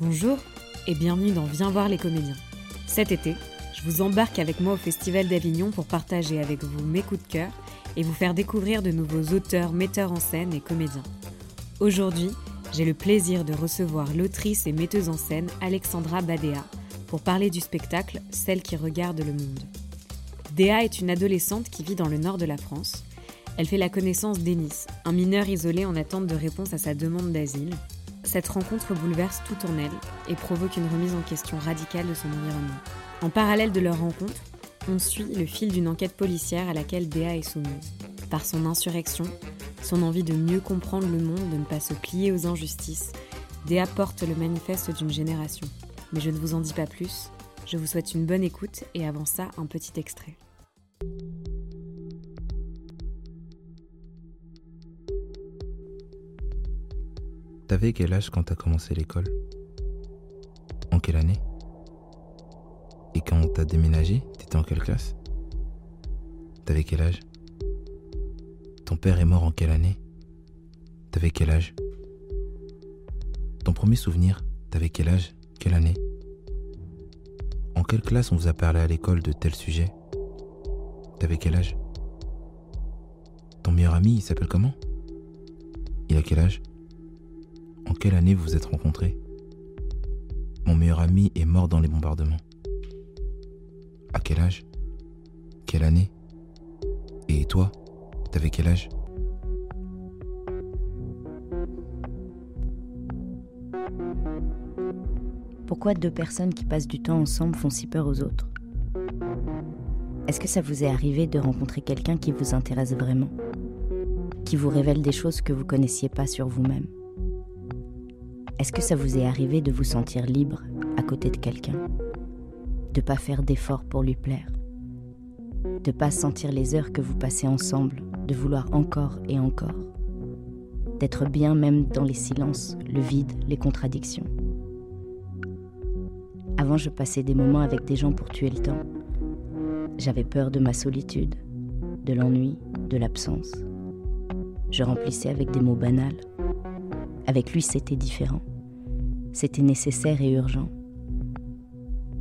Bonjour et bienvenue dans Viens voir les comédiens. Cet été, je vous embarque avec moi au Festival d'Avignon pour partager avec vous mes coups de cœur et vous faire découvrir de nouveaux auteurs, metteurs en scène et comédiens. Aujourd'hui, j'ai le plaisir de recevoir l'autrice et metteuse en scène Alexandra Badea pour parler du spectacle Celle qui regarde le monde. Déa est une adolescente qui vit dans le nord de la France. Elle fait la connaissance d'Ennis, un mineur isolé en attente de réponse à sa demande d'asile. Cette rencontre bouleverse tout en elle et provoque une remise en question radicale de son environnement. En parallèle de leur rencontre, on suit le fil d'une enquête policière à laquelle Déa est soumise. Par son insurrection, son envie de mieux comprendre le monde, de ne pas se plier aux injustices, Déa porte le manifeste d'une génération. Mais je ne vous en dis pas plus, je vous souhaite une bonne écoute et avant ça, un petit extrait. T'avais quel âge quand t'as commencé l'école? En quelle année? Et quand t'as déménagé, t'étais en quelle classe? T'avais quel âge? Ton père est mort en quelle année? T'avais quel âge? Ton premier souvenir, t'avais quel âge? Quelle année? En quelle classe on vous a parlé à l'école de tel sujet? T'avais quel âge? Ton meilleur ami, il s'appelle comment? Il a quel âge? En quelle année vous vous êtes rencontrés? Mon meilleur ami est mort dans les bombardements. À quel âge? Quelle année? Et toi T'avais quel âge? Pourquoi deux personnes qui passent du temps ensemble font si peur aux autres? Est-ce que ça vous est arrivé de rencontrer quelqu'un qui vous intéresse vraiment? Qui vous révèle des choses que vous connaissiez pas sur vous-même? Est-ce que ça vous est arrivé de vous sentir libre à côté de quelqu'un? De pas faire d'efforts pour lui plaire? De pas sentir les heures que vous passez ensemble, de vouloir encore et encore? D'être bien même dans les silences, le vide, les contradictions? Avant, je passais des moments avec des gens pour tuer le temps. J'avais peur de ma solitude, de l'ennui, de l'absence. Je remplissais avec des mots banals avec lui, c'était différent. C'était nécessaire et urgent.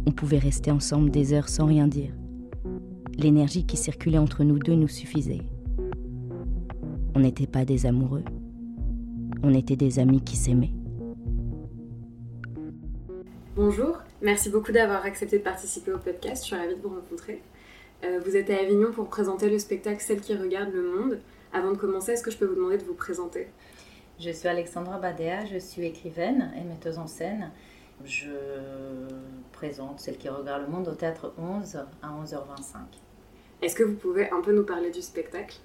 On pouvait rester ensemble des heures sans rien dire. L'énergie qui circulait entre nous deux nous suffisait. On n'était pas des amoureux. On était des amis qui s'aimaient. Bonjour, merci beaucoup d'avoir accepté de participer au podcast. Je suis ravie de vous rencontrer. Euh, vous êtes à Avignon pour présenter le spectacle Celle qui regarde le monde. Avant de commencer, est-ce que je peux vous demander de vous présenter? Je suis Alexandra Badea, je suis écrivaine et metteuse en scène. Je présente Celle qui regarde le monde au théâtre 11 à 11h25. Est-ce que vous pouvez un peu nous parler du spectacle?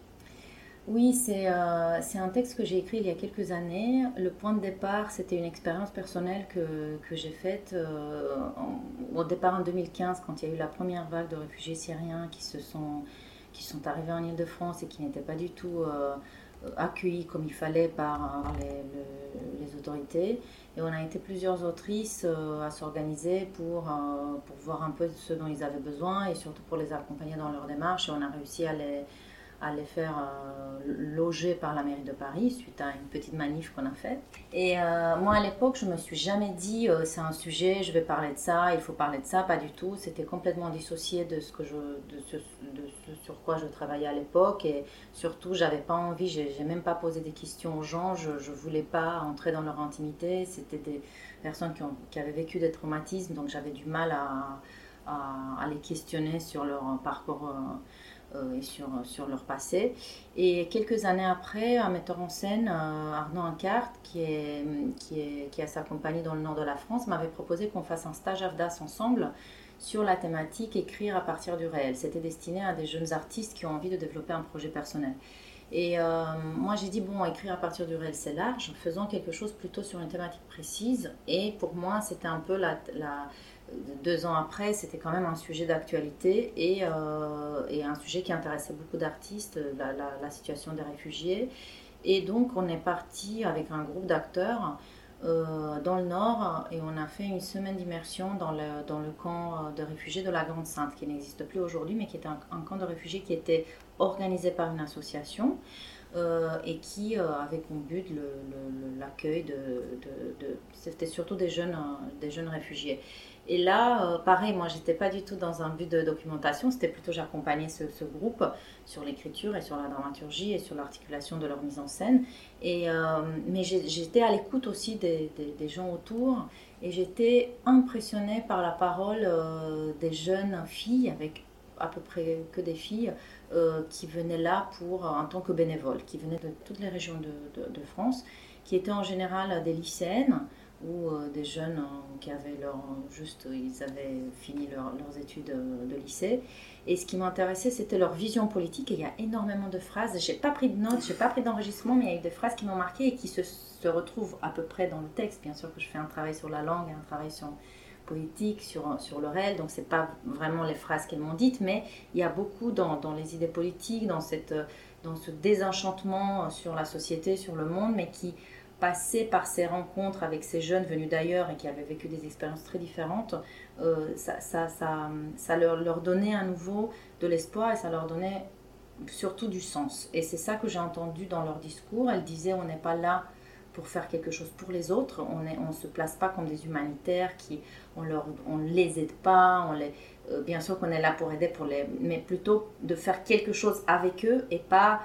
Oui, euh, c'est un texte que j'ai écrit il y a quelques années. Le point de départ, c'était une expérience personnelle que, que j'ai faite euh, au départ en 2015, quand il y a eu la première vague de réfugiés syriens qui, se sont, qui sont arrivés en Ile-de-France et qui n'étaient pas du tout euh, euh, accueillis comme il fallait par euh, les, autorités. Et on a été plusieurs autrices euh, à s'organiser pour, pour voir un peu ce dont ils avaient besoin et surtout pour les accompagner dans leur démarche. Et on a réussi à les, à les faire euh, loger par la mairie de Paris suite à une petite manif qu'on a faite. Et euh, moi à l'époque, je me suis jamais dit euh, c'est un sujet, je vais parler de ça, il faut parler de ça, pas du tout. C'était complètement dissocié de ce que je, de sur quoi je travaillais à l'époque et surtout j'avais pas envie, j'ai même pas posé des questions aux gens, je, je voulais pas entrer dans leur intimité. C'était des personnes qui, ont, qui, avaient vécu des traumatismes, donc j'avais du mal à, à, les questionner sur leur parcours et sur, sur leur passé. Et quelques années après, un metteur en scène, euh, Arnaud Ancart, qui, est, qui, est, qui a sa compagnie dans le nord de la France, m'avait proposé qu'on fasse un stage AFDAS ensemble sur la thématique écrire à partir du réel. C'était destiné à des jeunes artistes qui ont envie de développer un projet personnel. Et euh, moi, j'ai dit, bon, écrire à partir du réel, c'est large, faisant quelque chose plutôt sur une thématique précise. Et pour moi, c'était un peu la, deux ans après, c'était quand même un sujet d'actualité et, euh, un sujet qui intéressait beaucoup d'artistes, la, situation des réfugiés. Et donc, on est parti avec un groupe d'acteurs euh, dans le nord et on a fait une semaine d'immersion dans le, camp de réfugiés de la Grande Sainte, qui n'existe plus aujourd'hui, mais qui était un, camp de réfugiés qui était organisé par une association. et qui avait comme but l'accueil de, de, de c'était surtout des jeunes, des jeunes réfugiés. Et là, euh, pareil, moi, j'étais pas du tout dans un but de documentation, c'était plutôt j'accompagnais ce, groupe sur l'écriture et sur la dramaturgie et sur l'articulation de leur mise en scène. Et, euh, mais j'étais à l'écoute aussi des, gens autour et j'étais impressionnée par la parole euh, des jeunes filles, avec à peu près que des filles, qui venaient là pour, en tant que bénévoles, qui venaient de toutes les régions de France, qui étaient en général des lycéennes ou euh, des jeunes euh, qui avaient leur juste ils avaient fini leurs études euh, de lycée. Et ce qui m'intéressait c'était leur vision politique. Et il y a énormément de phrases. J'ai pas pris de notes j'ai pas pris d'enregistrement mais il y a eu des phrases qui m'ont marqué et qui se, se, retrouvent à peu près dans le texte. Bien sûr que je fais un travail sur la langue un travail sur politique sur, sur le réel. Donc c'est pas vraiment les phrases qu'elles m'ont dites. Mais il y a beaucoup dans, dans les idées politiques dans cette dans ce désenchantement sur la société sur le monde mais qui passer par ces rencontres avec ces jeunes venus d'ailleurs et qui avaient vécu des expériences très différentes, euh, ça, leur, donnait à nouveau de l'espoir et ça leur donnait surtout du sens. Et c'est ça que j'ai entendu dans leur discours. Elles disaient on n'est pas là pour faire quelque chose pour les autres, on ne se place pas comme des humanitaires, qui, on ne les aide pas, on les, euh, bien sûr qu'on est là pour aider, pour les, mais plutôt de faire quelque chose avec eux et pas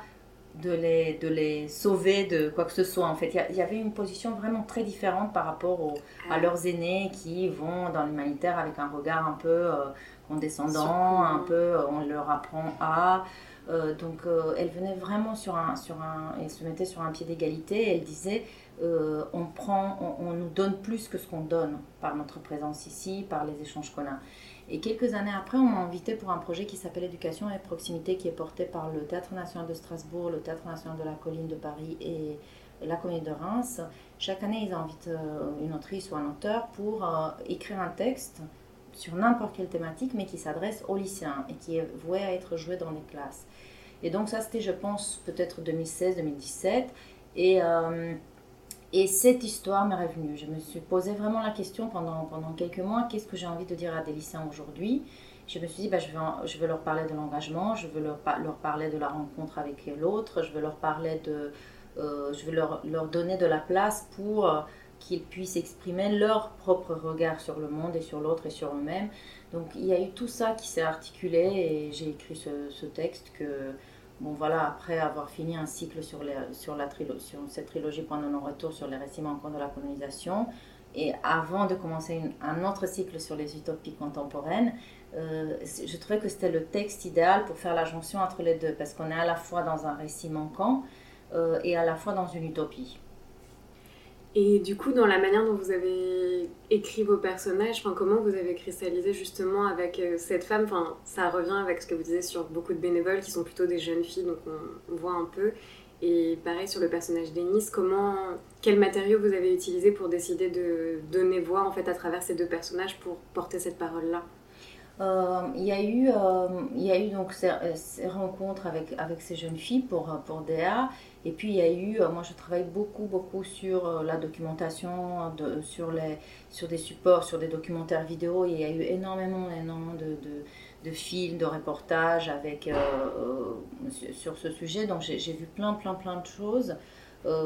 de les, de les sauver de quoi que ce soit. En fait, il y, avait une position vraiment très différente par rapport à leurs aînés qui vont dans l'humanitaire avec un regard un peu euh, condescendant, un peu euh, on leur apprend à. Euh, donc elle venait vraiment sur un, sur un, et se mettait sur un pied d'égalité. Elle disait on prend, on, nous donne plus que ce qu'on donne par notre présence ici, par les échanges qu'on a. Et quelques années après, on m'a invité pour un projet qui s'appelle Éducation et Proximité, qui est porté par le Théâtre National de Strasbourg, le Théâtre National de la Colline de Paris et la Comédie de Reims. Chaque année, ils invitent euh, une autrice ou un auteur pour euh, écrire un texte sur n'importe quelle thématique, mais qui s'adresse aux lycéens et qui est voué à être joué dans les classes. Et donc ça, c'était, je pense, peut-être 2016-2017. Et euh, et cette histoire m'est revenue. Je me suis posé vraiment la question pendant, pendant quelques mois, qu'est-ce que j'ai envie de dire à des lycéens aujourd'hui? Je me suis dit, bah, je, vais, je vais leur parler de l'engagement, je veux leur, parler de la rencontre avec l'autre, je veux leur parler de... Euh, je vais leur, leur, donner de la place pour euh, qu'ils puissent exprimer leur propre regard sur le monde et sur l'autre et sur eux-mêmes. Donc il y a eu tout ça qui s'est articulé et j'ai écrit ce, ce texte que Bon voilà, après avoir fini un cycle sur, la sur cette trilogie Point de non-retour sur les récits manquants de la colonisation, et avant de commencer un autre cycle sur les utopies contemporaines, euh, je trouvais que c'était le texte idéal pour faire la jonction entre les deux, parce qu'on est à la fois dans un récit manquant euh, et à la fois dans une utopie. Et du coup, dans la manière dont vous avez écrit vos personnages, comment vous avez cristallisé justement avec euh, cette femme? Enfin, Ça revient avec ce que vous disiez sur beaucoup de bénévoles qui sont plutôt des jeunes filles, donc on, voit un peu. Et pareil sur le personnage d'Ennis, comment, quel matériau vous avez utilisé pour décider de donner voix en fait à travers ces deux personnages pour porter cette parole-là? Euh, il, y a eu, euh, il eu donc ces, ces, rencontres avec, avec ces jeunes filles pour, pour DA et puis il y a eu, euh, moi je travaille beaucoup, beaucoup sur euh, la documentation, de, sur, les, sur des supports, sur des documentaires vidéo. il y a eu énormément, énormément de, de, de films, de reportages avec, euh, sur ce sujet. Donc j'ai vu plein, plein, plein de choses.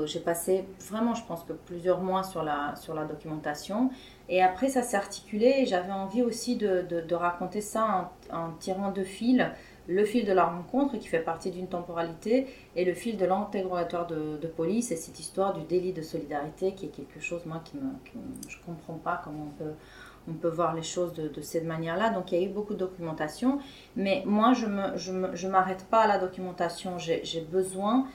j'ai passé vraiment, je pense que plusieurs mois sur la, sur la documentation. Et après, ça s'est articulé et j'avais envie aussi de, de, raconter ça en tirant deux fils le fil de la rencontre qui fait partie d'une temporalité et le fil de l'interrogatoire de, police et cette histoire du délit de solidarité qui est quelque chose moi qui me, je comprends pas comment on peut on peut voir les choses de, cette manière-là. Donc il y a eu beaucoup de documentation, mais moi je me je, m'arrête pas à la documentation. J'ai, j'ai besoin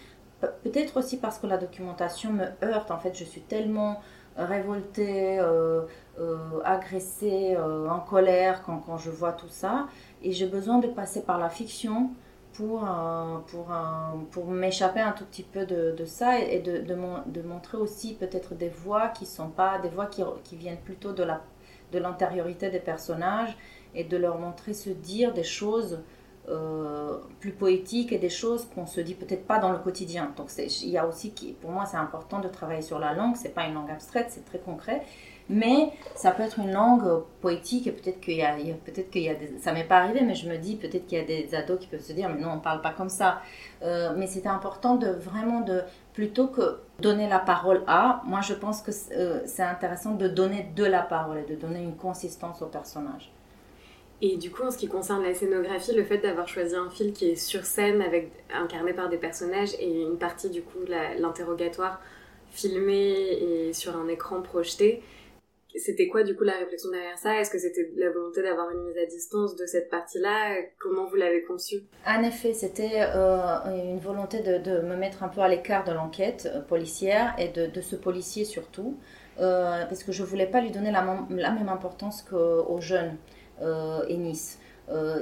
peut-être aussi parce que la documentation me heurte. En fait, je suis tellement révoltée, euh, euh, agressée, euh, en colère quand, quand je vois tout ça et j'ai besoin de passer par la fiction pour, euh, pour, euh, pour m'échapper un tout petit peu de, de ça et de, de, de montrer aussi peut-être des voix qui sont pas des voix qui, qui viennent plutôt de la de l'intériorité des personnages et de leur montrer se dire des choses plus poétiques et des choses qu'on se dit peut-être pas dans le quotidien. Donc il y a aussi, pour moi, c'est important de travailler sur la langue. C'est pas une langue abstraite, c'est très concret. Mais ça peut être une langue poétique et peut-être qu'il y a, peut-être qu'il y a des, ça m'est pas arrivé, mais je me dis peut-être qu'il y a des ados qui peuvent se dire mais non on parle pas comme ça. Euh, mais c'était important de vraiment de plutôt que donner la parole à, moi je pense que euh, c'est intéressant de donner de la parole et de donner une consistance au personnage. Et du coup, en ce qui concerne la scénographie, le fait d'avoir choisi un film qui est sur scène, incarné par des personnages, et une partie du coup, l'interrogatoire filmé et sur un écran projeté, c'était quoi du coup la réflexion derrière ça? Est-ce que c'était la volonté d'avoir une mise à distance de cette partie-là? Comment vous l'avez conçu En effet, c'était euh, une volonté de, me mettre un peu à l'écart de l'enquête euh, policière et de, ce policier surtout, euh, parce que je voulais pas lui donner la, même importance qu'aux jeunes et Nice.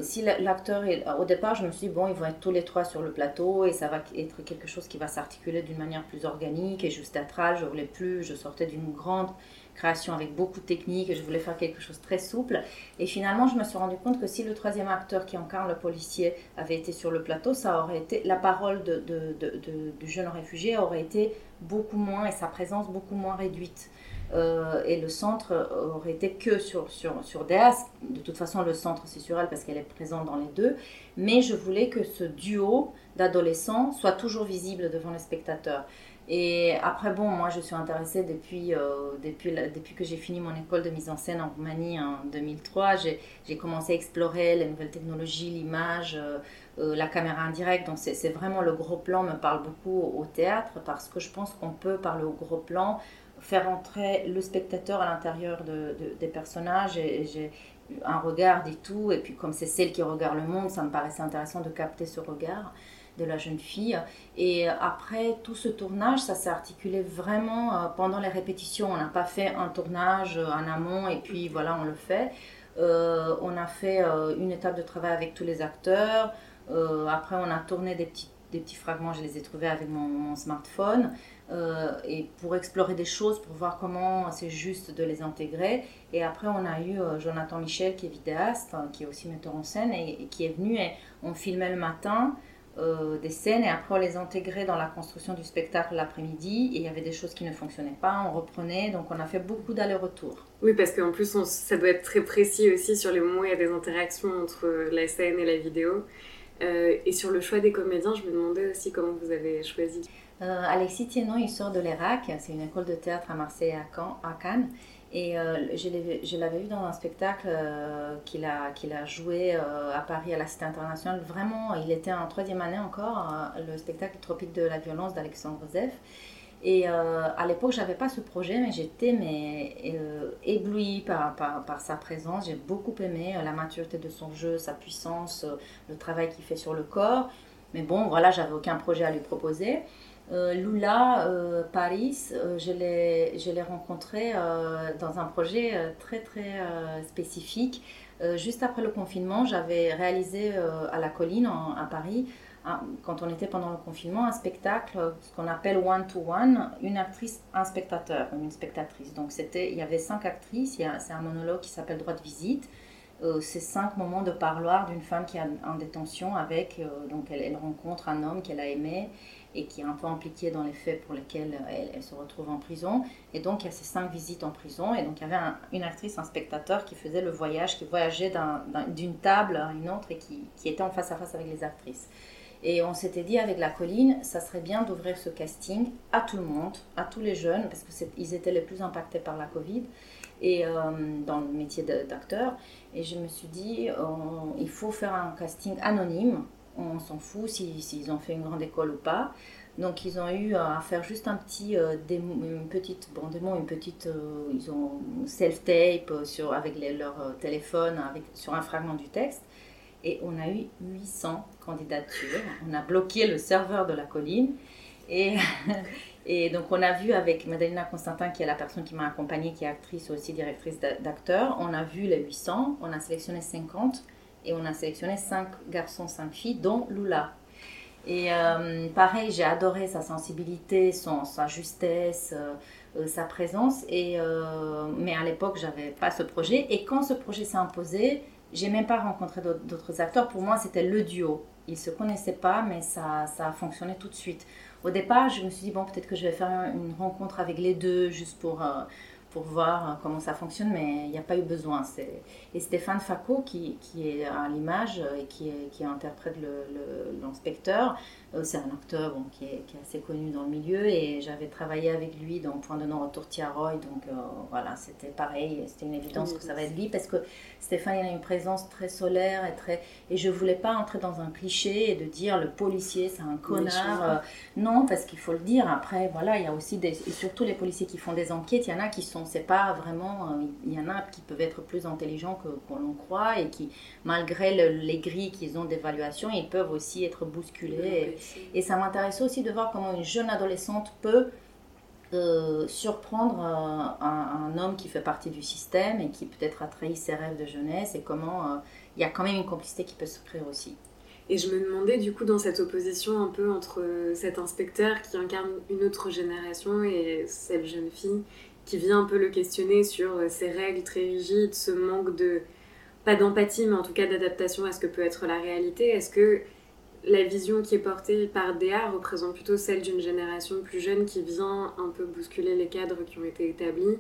Si l'acteur au départ je me suis dit bon ils vont être tous les trois sur le plateau et ça va être quelque chose qui va s'articuler d'une manière plus organique et juste théâtrale je voulais plus je sortais d'une grande création avec beaucoup de techniques je voulais faire quelque chose de très souple. Et finalement, je me suis rendu compte que si le troisième acteur qui incarne le policier avait été sur le plateau, ça aurait été la parole du jeune réfugié aurait été beaucoup moins et sa présence beaucoup moins réduite. Euh, et le centre aurait été que sur, sur, sur Deas. De toute façon, le centre, c'est sur elle parce qu'elle est présente dans les deux. Mais je voulais que ce duo d'adolescents soit toujours visible devant les spectateurs. Et après, bon, moi, je suis intéressée depuis, euh, depuis, que j'ai fini mon école de mise en scène en Roumanie en 2003. J'ai commencé à explorer les nouvelles technologies, l'image, euh, euh, la caméra indirecte. Donc, c'est vraiment le gros plan me parle beaucoup au théâtre parce que je pense qu'on peut, par le gros plan, faire entrer le spectateur à l'intérieur de, des personnages. Et, j'ai un regard et tout. Et puis, comme c'est celle qui regarde le monde, ça me paraissait intéressant de capter ce regard de la jeune fille. Et après tout ce tournage, ça s'est articulé vraiment euh, pendant les répétitions. On n'a pas fait un tournage euh, en amont et puis voilà, on le fait. Euh, on a fait une étape de travail avec tous les acteurs. après, on a tourné des petits, des petits fragments, je les ai trouvés avec mon, smartphone. et pour explorer des choses, pour voir comment c'est juste de les intégrer. Et après, on a eu Jonathan Michel, qui est vidéaste, qui est aussi metteur en scène, et, et qui est venu et on filmait le matin. Euh, des scènes et après on les intégrait dans la construction du spectacle l'après-midi et il y avait des choses qui ne fonctionnaient pas, on reprenait, donc on a fait beaucoup d'allers-retours. Oui, parce qu'en plus ça doit être très précis aussi sur les moments où il y a des interactions entre la scène et la vidéo. Euh, et sur le choix des comédiens, je me demandais aussi comment vous avez choisi. Euh, Alexis Thienon, il sort de l'Irak, c'est une école de théâtre à Marseille et à Cannes. Et euh, je l'avais vu dans un spectacle euh, qu'il a, joué euh, à Paris à la Cité internationale. Vraiment, il était en troisième année encore, le spectacle Tropique de la violence d'Alexandre Zef. Et à l'époque, j'avais pas ce projet, mais j'étais éblouie par, par, sa présence. J'ai beaucoup aimé la maturité de son jeu, sa puissance, le travail qu'il fait sur le corps. Mais bon, voilà, j'avais aucun projet à lui proposer. Euh, Lula euh, Paris, euh, je l'ai rencontré dans un projet très très spécifique. juste après le confinement, j'avais réalisé à la colline à Paris, quand on était pendant le confinement, un spectacle, ce qu'on appelle one-to-one, une actrice, un spectateur, une spectatrice. Donc il y avait cinq actrices, c'est un monologue qui s'appelle Droit de visite. C'est cinq moments de parloir d'une femme qui est en détention avec, donc elle, rencontre un homme qu'elle a aimé et qui est un peu impliquée dans les faits pour lesquels elle, se retrouve en prison. Et donc, il y a ces cinq visites en prison. Et donc, il y avait une actrice, un spectateur qui faisait le voyage, qui voyageait d'une table à une autre et qui, était en face à face avec les actrices. Et on s'était dit avec la colline, ça serait bien d'ouvrir ce casting à tout le monde, à tous les jeunes, parce qu'ils étaient les plus impactés par la Covid et euh, dans le métier d'acteur. Et je me suis dit, il faut faire un casting anonyme on s'en fout s'ils ont fait une grande école ou pas. Donc ils ont eu à faire juste un petit euh, une petite bon démo, une petite euh, ils ont self-tape euh, sur avec leur téléphone avec sur un fragment du texte et on a eu 800 candidatures. On a bloqué le serveur de la colline et donc on a vu avec Madalena Constantin qui est la personne qui m'a accompagnée qui est actrice aussi directrice d'acteurs, on a vu les 800, on a sélectionné 50 et on a sélectionné cinq garçons, cinq filles, dont Lula. Et euh, pareil, j'ai adoré sa sensibilité, sa justesse, euh, euh, sa présence. Et, mais à l'époque, j'avais pas ce projet. Et quand ce projet s'est imposé, j'ai même pas rencontré d'autres acteurs. Pour moi, c'était le duo. Ils se connaissaient pas, mais ça, ça a fonctionné tout de suite. Au départ, je me suis dit, bon, peut-être que je vais faire une rencontre avec les deux, juste pour, euh, voir comment ça fonctionne, mais il n'y a pas eu besoin. Et Stéphane Facot, qui, est à l'image et qui, interprète l'inspecteur, euh, c'est un acteur bon, qui, est, qui, est, assez connu dans le milieu et j'avais travaillé avec lui dans Point de non-retour Tiaroy, donc euh, voilà, c'était pareil, c'était une évidence que ça va être lui parce que Stéphane il a une présence très solaire et très. Et je voulais pas entrer dans un cliché et de dire le policier c'est un connard. Euh, non, parce qu'il faut le dire, après voilà, il y a aussi des. Et surtout les policiers qui font des enquêtes, il y en a qui sont, c'est pas vraiment. il y en a qui peuvent être plus intelligents que, qu'on l'on croit et qui, malgré les grilles qu'ils ont d'évaluation, ils peuvent aussi être bousculés. Et ça m'intéressait aussi de voir comment une jeune adolescente peut euh, surprendre euh, un, homme qui fait partie du système et qui peut-être a trahi ses rêves de jeunesse et comment euh, il y a quand même une complicité qui peut se créer aussi. Et je me demandais du coup dans cette opposition un peu entre cet inspecteur qui incarne une autre génération et cette jeune fille qui vient un peu le questionner sur ces règles très rigides, ce manque de, pas d'empathie mais en tout cas d'adaptation à ce que peut être la réalité. Est-ce que la vision qui est portée par DA représente plutôt celle d'une génération plus jeune qui vient un peu bousculer les cadres qui ont été établis.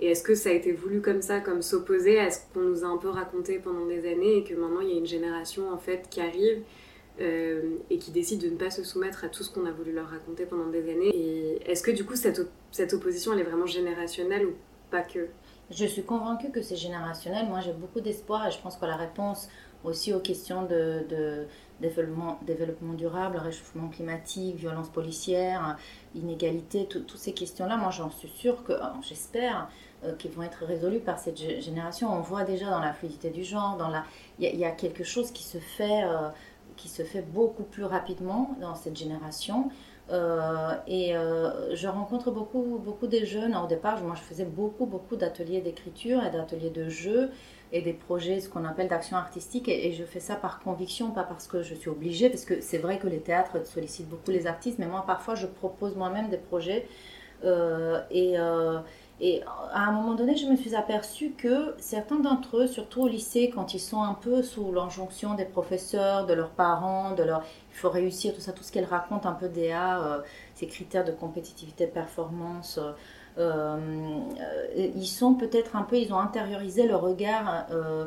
Et est-ce que ça a été voulu comme ça, comme s'opposer à ce qu'on nous a un peu raconté pendant des années et que maintenant il y a une génération en fait qui arrive euh, et qui décide de ne pas se soumettre à tout ce qu'on a voulu leur raconter pendant des années? Et est-ce que du coup cette, cette opposition elle est vraiment générationnelle ou pas que? Je suis convaincue que c'est générationnel. Moi j'ai beaucoup d'espoir et je pense que la réponse aussi aux questions de, développement, durable, réchauffement climatique, violence policière, inégalité, toutes ces questions-là, moi j'en suis sûre que, j'espère, euh, qu'ils vont être résolues par cette génération. On voit déjà dans la fluidité du genre, il y, a quelque chose qui se fait, euh, qui se fait beaucoup plus rapidement dans cette génération. Euh, et je rencontre beaucoup, beaucoup des jeunes. Au départ, moi, je faisais beaucoup, beaucoup d'ateliers d'écriture et d'ateliers de jeu et des projets, ce qu'on appelle d'action artistique. Et, je fais ça par conviction, pas parce que je suis obligée, parce que c'est vrai que les théâtres sollicitent beaucoup les artistes, mais moi, parfois, je propose moi-même des projets. Euh, et, euh, à un moment donné, je me suis aperçue que certains d'entre eux, surtout au lycée, quand ils sont un peu sous l'injonction des professeurs, de leurs parents, de leur il faut réussir, tout ça, tout ce qu'elles racontent un peu euh, ces critères de compétitivité, performance, euh, ils sont peut-être un peu, ils ont intériorisé le regard euh,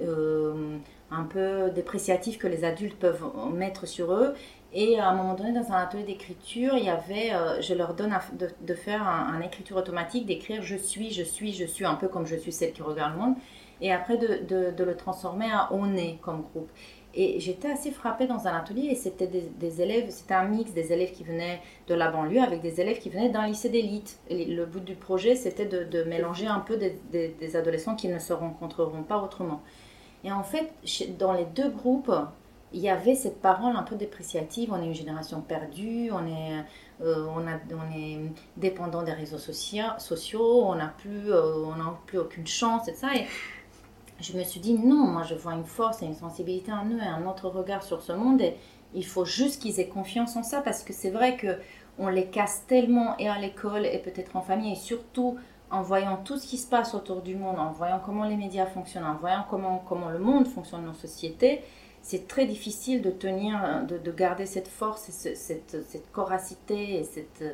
euh, un peu dépréciatif que les adultes peuvent mettre sur eux. Et à un moment donné, dans un atelier d'écriture, il y avait, je leur donne de, faire un, écriture automatique, d'écrire je suis, je suis, je suis, un peu comme je suis celle qui regarde le monde, et après de, de le transformer à on est comme groupe. Et j'étais assez frappée dans un atelier et c'était des, élèves, c'était un mix des élèves qui venaient de la banlieue avec des élèves qui venaient d'un lycée d'élite. Le but du projet, c'était de, mélanger un peu des, adolescents qui ne se rencontreront pas autrement. Et en fait, dans les deux groupes, il y avait cette parole un peu dépréciative. On est une génération perdue, on est, euh, on est dépendant des réseaux sociaux, on n'a plus, euh, plus aucune chance, et ça. Je me suis dit non, moi je vois une force et une sensibilité en eux et un autre regard sur ce monde et il faut juste qu'ils aient confiance en ça parce que c'est vrai que on les casse tellement et à l'école et peut-être en famille et surtout en voyant tout ce qui se passe autour du monde, en voyant comment les médias fonctionnent, en voyant comment, comment le monde fonctionne nos sociétés, c'est très difficile de tenir, de, de garder cette force et cette, cette coracité et cette,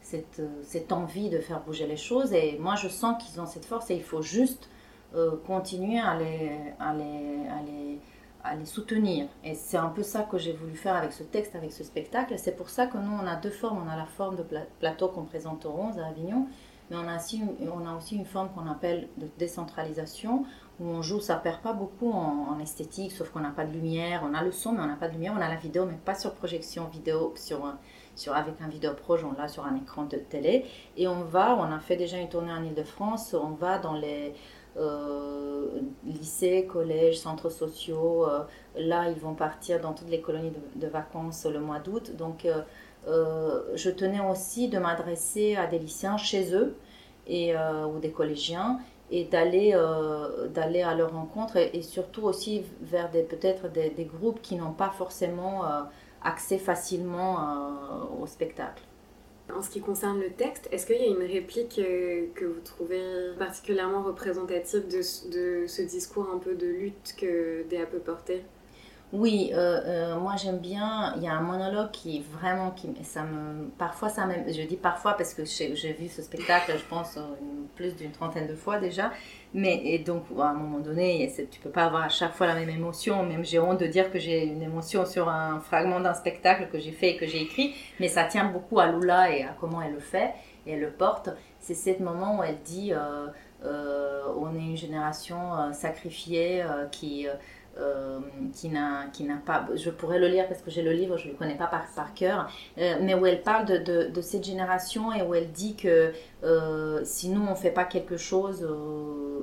cette, cette envie de faire bouger les choses. Et moi, je sens qu'ils ont cette force et il faut juste euh, continuer à les, à les, à les, soutenir. Et c'est un peu ça que j'ai voulu faire avec ce texte, avec ce spectacle. C'est pour ça que nous, on a deux formes. On a la forme de plateau qu'on présente au 11 à Avignon, mais on a aussi, on a aussi une forme qu'on appelle de décentralisation, où on joue, ça perd pas beaucoup en, esthétique, sauf qu'on n'a pas de lumière. On a le son, mais on n'a pas de lumière. On a la vidéo, mais pas sur projection vidéo, sur sur, avec un on l'a sur un écran de télé. Et on va, on a fait déjà une tournée en Ile-de-France, on va dans les, lycées, collèges, centres sociaux. Euh, là, ils vont partir dans toutes les colonies de, vacances le mois d'août. Donc, euh, je tenais aussi de m'adresser à des lycéens chez eux et, ou des collégiens et d'aller à leur rencontre et, surtout aussi vers peut-être des, groupes qui n'ont pas forcément accès facilement au spectacle. En ce qui concerne le texte, est-ce qu'il y a une réplique euh, que vous trouvez particulièrement représentative de, de ce discours un peu de lutte que Déa peut porter? Oui, euh, euh, moi j'aime bien. Il y a un monologue qui vraiment, qui, ça me, parfois ça même, je dis parfois parce que j'ai vu ce spectacle, je pense euh, plus d'une trentaine de fois déjà. Mais et donc à un moment donné, tu peux pas avoir à chaque fois la même émotion. Même j'ai honte de dire que j'ai une émotion sur un fragment d'un spectacle que j'ai fait et que j'ai écrit, mais ça tient beaucoup à Lula et à comment elle le fait et elle le porte. C'est ce moment où elle dit, on est une génération sacrifiée qui euh, qui n'a pas, je pourrais le lire parce que j'ai le livre, je ne le connais pas par, cœur, euh, mais où elle parle de, de, cette génération et où elle dit que euh, si nous on ne fait pas quelque chose,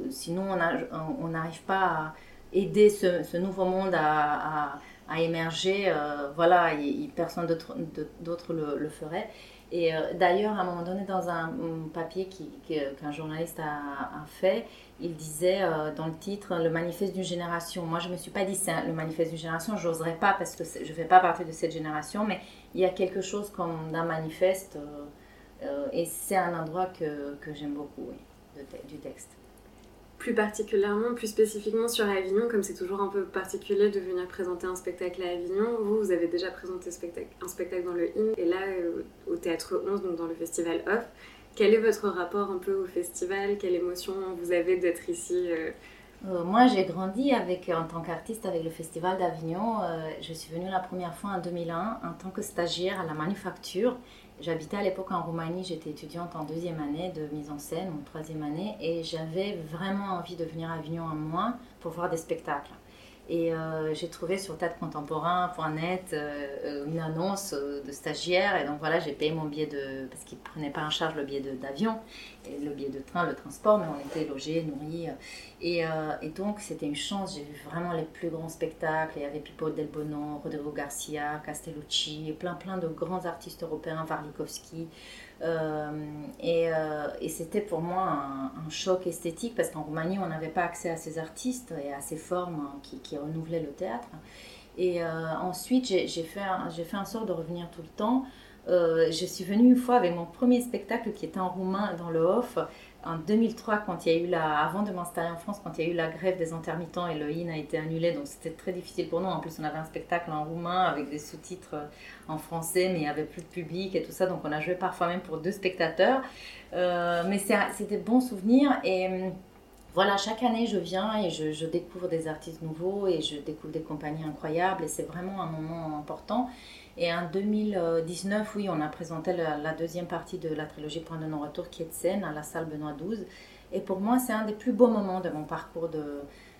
si nous on n'arrive pas à aider ce, nouveau monde à, à, émerger, voilà, personne d'autre le, le, ferait. Et d'ailleurs, à un moment donné, dans un, papier qu'un journaliste a, a fait, il disait euh, dans le titre le manifeste d'une génération. Moi, je ne me suis pas dit c'est le manifeste d'une génération, j'oserais pas parce que je ne fais pas partie de cette génération, mais il y a quelque chose comme d'un manifeste euh, euh, et c'est un endroit que, j'aime beaucoup du texte. Plus particulièrement, plus spécifiquement sur Avignon, comme c'est toujours un peu particulier de venir présenter un spectacle à Avignon, vous, vous avez déjà présenté un spectacle dans le IN et là au Théâtre 11, donc dans le festival Off. Quel est votre rapport un peu au festival? Quelle émotion vous avez d'être ici euh? Euh, moi, j'ai grandi avec, en tant qu'artiste avec le Festival d'Avignon. Euh, je suis venue la première fois en 2001 en tant que stagiaire à la manufacture. J'habitais à l'époque en Roumanie, j'étais étudiante en deuxième année de mise en scène, ou troisième année, et j'avais vraiment envie de venir à Avignon en moins pour voir des spectacles. Et euh, j'ai trouvé sur têtecontemporain.net euh, euh, une annonce de stagiaire. Et donc voilà, j'ai payé mon billet de. Parce qu'ils ne prenaient pas en charge le billet d'avion, le billet de train, le transport, mais on était logés, nourris. Et, et donc c'était une chance. J'ai vu vraiment les plus grands spectacles. Il y avait Pipo Del Bono, Rodrigo Garcia, Castellucci, plein plein de grands artistes européens, Varlikovski. Euh, et, euh, et c'était pour moi un, choc esthétique parce qu'en Roumanie, on n'avait pas accès à ces artistes et à ces formes qui, renouvelaient le théâtre. Et euh, ensuite, j'ai fait, j'ai fait un sort de revenir tout le temps. je suis venue une fois avec mon premier spectacle qui était en roumain dans le off en 2003, quand il y a eu la, avant de m'installer en France, quand il y a eu la grève des intermittents et a été annulé, donc c'était très difficile pour nous. En plus, on avait un spectacle en roumain avec des sous-titres euh, en français, mais il n'y avait plus de public et tout ça, donc on a joué parfois même pour deux spectateurs. Euh, mais c'était bon souvenir et hum, voilà, chaque année je viens et je, découvre des artistes nouveaux et je découvre des compagnies incroyables et c'est vraiment un moment important. Et en 2019, oui, on a présenté la, deuxième partie de la trilogie Point de non-retour qui est de scène à la salle Benoît XII. Et pour moi, c'est un des plus beaux moments de mon parcours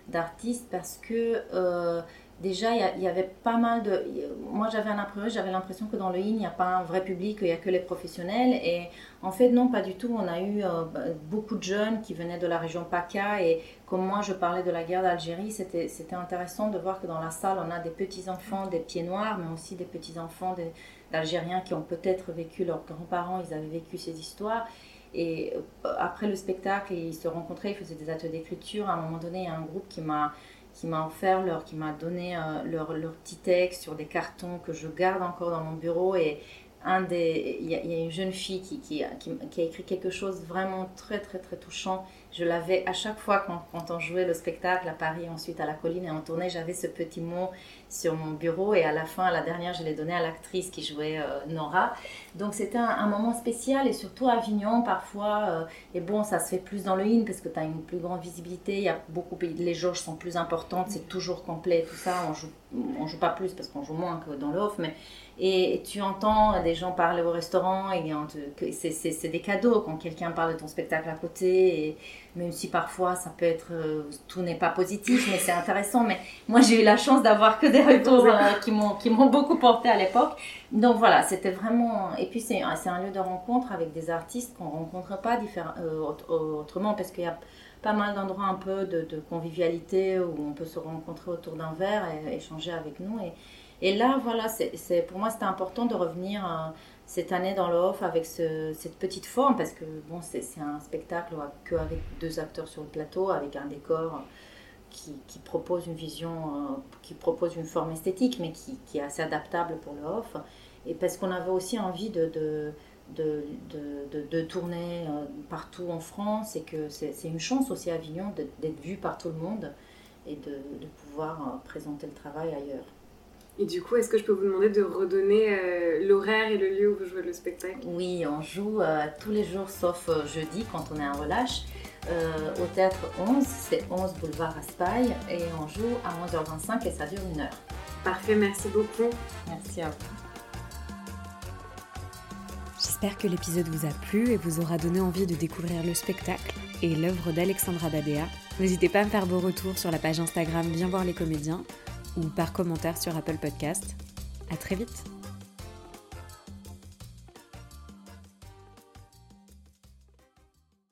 d'artiste parce que euh, déjà, il y, avait pas mal de... Moi, j'avais un après j'avais l'impression que dans le IN, il n'y a pas un vrai public, il n'y a que les professionnels. Et en fait, non, pas du tout. On a eu euh, beaucoup de jeunes qui venaient de la région PACA. Et comme moi, je parlais de la guerre d'Algérie, c'était intéressant de voir que dans la salle, on a des petits-enfants, des pieds noirs, mais aussi des petits-enfants d'Algériens qui ont peut-être vécu, leurs grands-parents, ils avaient vécu ces histoires. Et euh, après le spectacle, ils se rencontraient, ils faisaient des ateliers d'écriture. À un moment donné, il y a un groupe qui m'a qui m'a offert leur, qui m'a donné euh, leur, leur, petit texte sur des cartons que je garde encore dans mon bureau et un des, il y, a une jeune fille qui, qui, qui, a écrit quelque chose vraiment très très très touchant. Je l'avais à chaque fois quand, quand, on jouait le spectacle à Paris, ensuite à la colline et on tournait, j'avais ce petit mot sur mon bureau et à la fin, la dernière, je l'ai donné à l'actrice qui jouait euh, Nora. Donc c'était un, moment spécial et surtout à Avignon parfois. Euh, et bon, ça se fait plus dans le in parce que tu as une plus grande visibilité. Il y a beaucoup, les jauges sont plus importantes, c'est toujours complet, tout ça. On joue, on joue pas plus parce qu'on joue moins que dans l'off, mais et tu entends des gens parler au restaurant et c'est des cadeaux quand quelqu'un parle de ton spectacle à côté même si parfois ça peut être euh, tout n'est pas positif mais c'est intéressant mais moi j'ai eu la chance d'avoir que des retours euh, qui m'ont qui m'ont beaucoup porté à l'époque. Donc voilà c'était vraiment et puis c'est un lieu de rencontre avec des artistes qu'on rencontre pas euh, autrement parce qu'il y a pas mal d'endroits un peu de, de, convivialité où on peut se rencontrer autour d'un verre et échanger avec nous. Et et là, voilà, c'est, pour moi, c'était important de revenir euh, cette année dans l'off avec cette petite forme, parce que bon, c'est, un spectacle qu'avec deux acteurs sur le plateau, avec un décor qui, qui propose une vision, euh, qui propose une forme esthétique, mais qui, qui, est assez adaptable pour le off. Et parce qu'on avait aussi envie de, de, de, de, tourner euh, partout en France et que c'est une chance aussi à Avignon d'être vu par tout le monde et de, pouvoir euh, présenter le travail ailleurs. Et du coup, est-ce que je peux vous demander de redonner euh, l'horaire et le lieu où vous jouez le spectacle? Oui, on joue tous les jours sauf jeudi quand on est en relâche. Au théâtre 11, c'est 11 boulevard Raspail et on joue à 11h25 et ça dure une heure. Parfait, merci beaucoup. Merci à vous. J'espère que l'épisode vous a plu et vous aura donné envie de découvrir le spectacle et l'œuvre d'Alexandra Badea. N'hésitez pas à me faire vos retours sur la page Instagram Viens voir les comédiens ou par commentaire sur Apple Podcast. À très vite